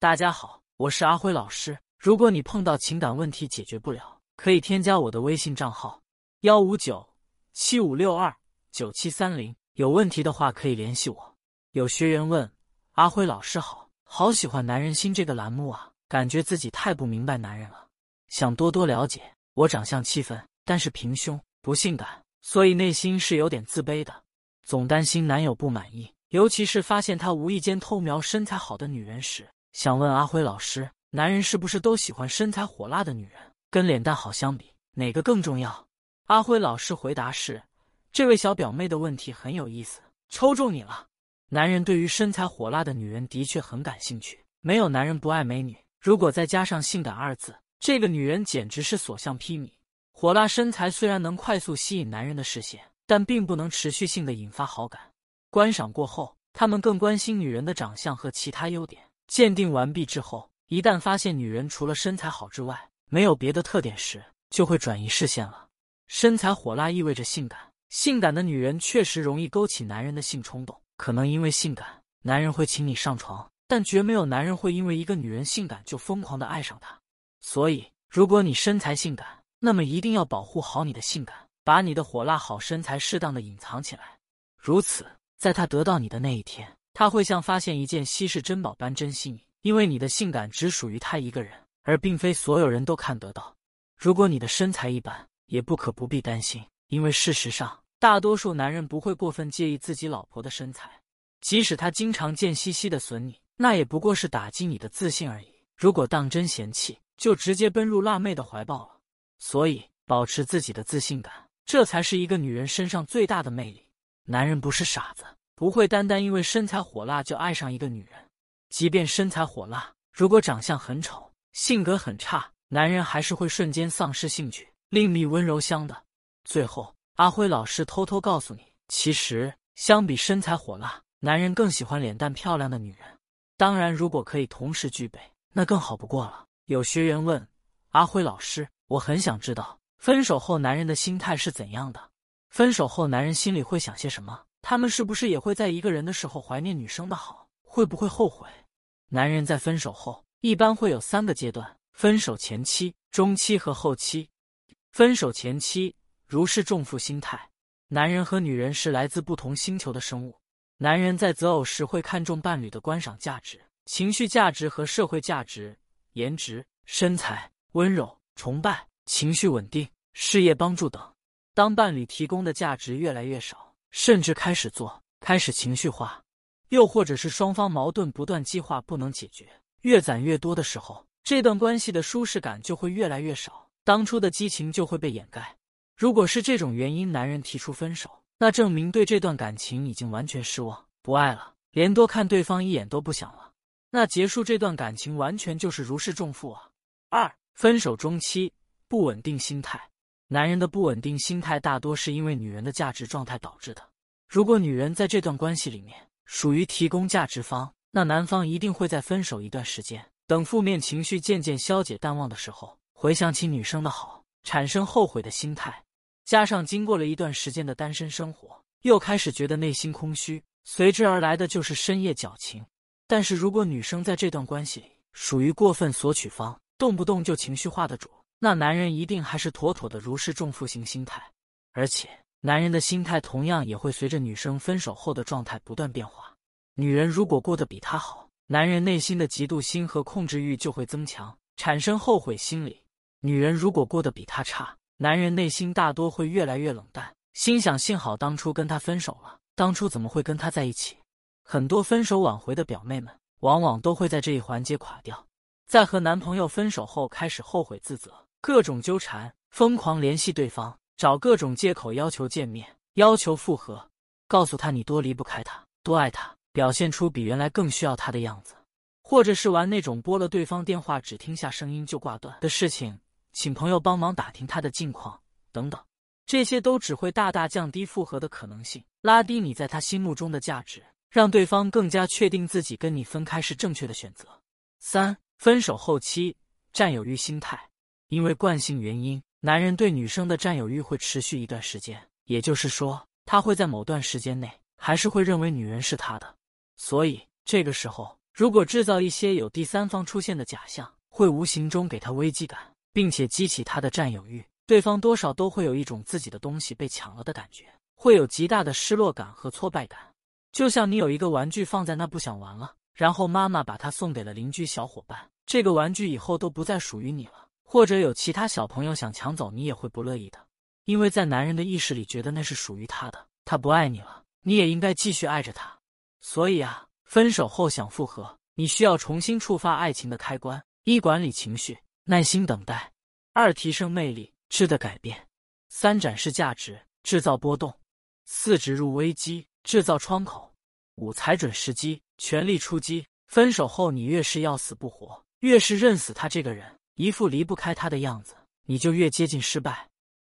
大家好，我是阿辉老师。如果你碰到情感问题解决不了，可以添加我的微信账号：幺五九七五六二九七三零。有问题的话可以联系我。有学员问阿辉老师好，好喜欢《男人心》这个栏目啊，感觉自己太不明白男人了，想多多了解。我长相七分，但是平胸不性感，所以内心是有点自卑的，总担心男友不满意。尤其是发现他无意间偷瞄身材好的女人时，想问阿辉老师：男人是不是都喜欢身材火辣的女人？跟脸蛋好相比，哪个更重要？阿辉老师回答是：这位小表妹的问题很有意思，抽中你了。男人对于身材火辣的女人的确很感兴趣，没有男人不爱美女。如果再加上性感二字，这个女人简直是所向披靡。火辣身材虽然能快速吸引男人的视线，但并不能持续性的引发好感。观赏过后，他们更关心女人的长相和其他优点。鉴定完毕之后，一旦发现女人除了身材好之外没有别的特点时，就会转移视线了。身材火辣意味着性感，性感的女人确实容易勾起男人的性冲动。可能因为性感，男人会请你上床，但绝没有男人会因为一个女人性感就疯狂的爱上她。所以，如果你身材性感，那么一定要保护好你的性感，把你的火辣好身材适当的隐藏起来，如此。在他得到你的那一天，他会像发现一件稀世珍宝般珍惜你，因为你的性感只属于他一个人，而并非所有人都看得到。如果你的身材一般，也不可不必担心，因为事实上，大多数男人不会过分介意自己老婆的身材，即使他经常贱兮兮的损你，那也不过是打击你的自信而已。如果当真嫌弃，就直接奔入辣妹的怀抱了。所以，保持自己的自信感，这才是一个女人身上最大的魅力。男人不是傻子，不会单单因为身材火辣就爱上一个女人。即便身材火辣，如果长相很丑、性格很差，男人还是会瞬间丧失兴趣，另觅温柔乡的。最后，阿辉老师偷偷告诉你，其实相比身材火辣，男人更喜欢脸蛋漂亮的女人。当然，如果可以同时具备，那更好不过了。有学员问阿辉老师：“我很想知道，分手后男人的心态是怎样的？”分手后，男人心里会想些什么？他们是不是也会在一个人的时候怀念女生的好？会不会后悔？男人在分手后一般会有三个阶段：分手前期、中期和后期。分手前期，如释重负心态。男人和女人是来自不同星球的生物。男人在择偶时会看重伴侣的观赏价值、情绪价值和社会价值，颜值、身材、温柔、崇拜、情绪稳定、事业帮助等。当伴侣提供的价值越来越少，甚至开始做开始情绪化，又或者是双方矛盾不断激化不能解决，越攒越多的时候，这段关系的舒适感就会越来越少，当初的激情就会被掩盖。如果是这种原因，男人提出分手，那证明对这段感情已经完全失望，不爱了，连多看对方一眼都不想了。那结束这段感情完全就是如释重负啊。二、分手中期不稳定心态。男人的不稳定心态大多是因为女人的价值状态导致的。如果女人在这段关系里面属于提供价值方，那男方一定会在分手一段时间，等负面情绪渐渐消解淡忘的时候，回想起女生的好，产生后悔的心态。加上经过了一段时间的单身生活，又开始觉得内心空虚，随之而来的就是深夜矫情。但是如果女生在这段关系里属于过分索取方，动不动就情绪化的主。那男人一定还是妥妥的如释重负型心态，而且男人的心态同样也会随着女生分手后的状态不断变化。女人如果过得比他好，男人内心的嫉妒心和控制欲就会增强，产生后悔心理；女人如果过得比他差，男人内心大多会越来越冷淡，心想幸好当初跟他分手了，当初怎么会跟他在一起？很多分手挽回的表妹们，往往都会在这一环节垮掉，在和男朋友分手后开始后悔自责。各种纠缠，疯狂联系对方，找各种借口要求见面，要求复合，告诉他你多离不开他，多爱他，表现出比原来更需要他的样子，或者是玩那种拨了对方电话只听下声音就挂断的事情，请朋友帮忙打听他的近况等等，这些都只会大大降低复合的可能性，拉低你在他心目中的价值，让对方更加确定自己跟你分开是正确的选择。三、分手后期占有欲心态。因为惯性原因，男人对女生的占有欲会持续一段时间，也就是说，他会在某段时间内还是会认为女人是他的。所以，这个时候，如果制造一些有第三方出现的假象，会无形中给他危机感，并且激起他的占有欲。对方多少都会有一种自己的东西被抢了的感觉，会有极大的失落感和挫败感。就像你有一个玩具放在那不想玩了，然后妈妈把它送给了邻居小伙伴，这个玩具以后都不再属于你了。或者有其他小朋友想抢走，你也会不乐意的，因为在男人的意识里觉得那是属于他的，他不爱你了，你也应该继续爱着他。所以啊，分手后想复合，你需要重新触发爱情的开关：一、管理情绪，耐心等待；二、提升魅力。质的改变，三展示价值，制造波动；四植入危机，制造窗口；五踩准时机，全力出击。分手后，你越是要死不活，越是认死他这个人，一副离不开他的样子，你就越接近失败。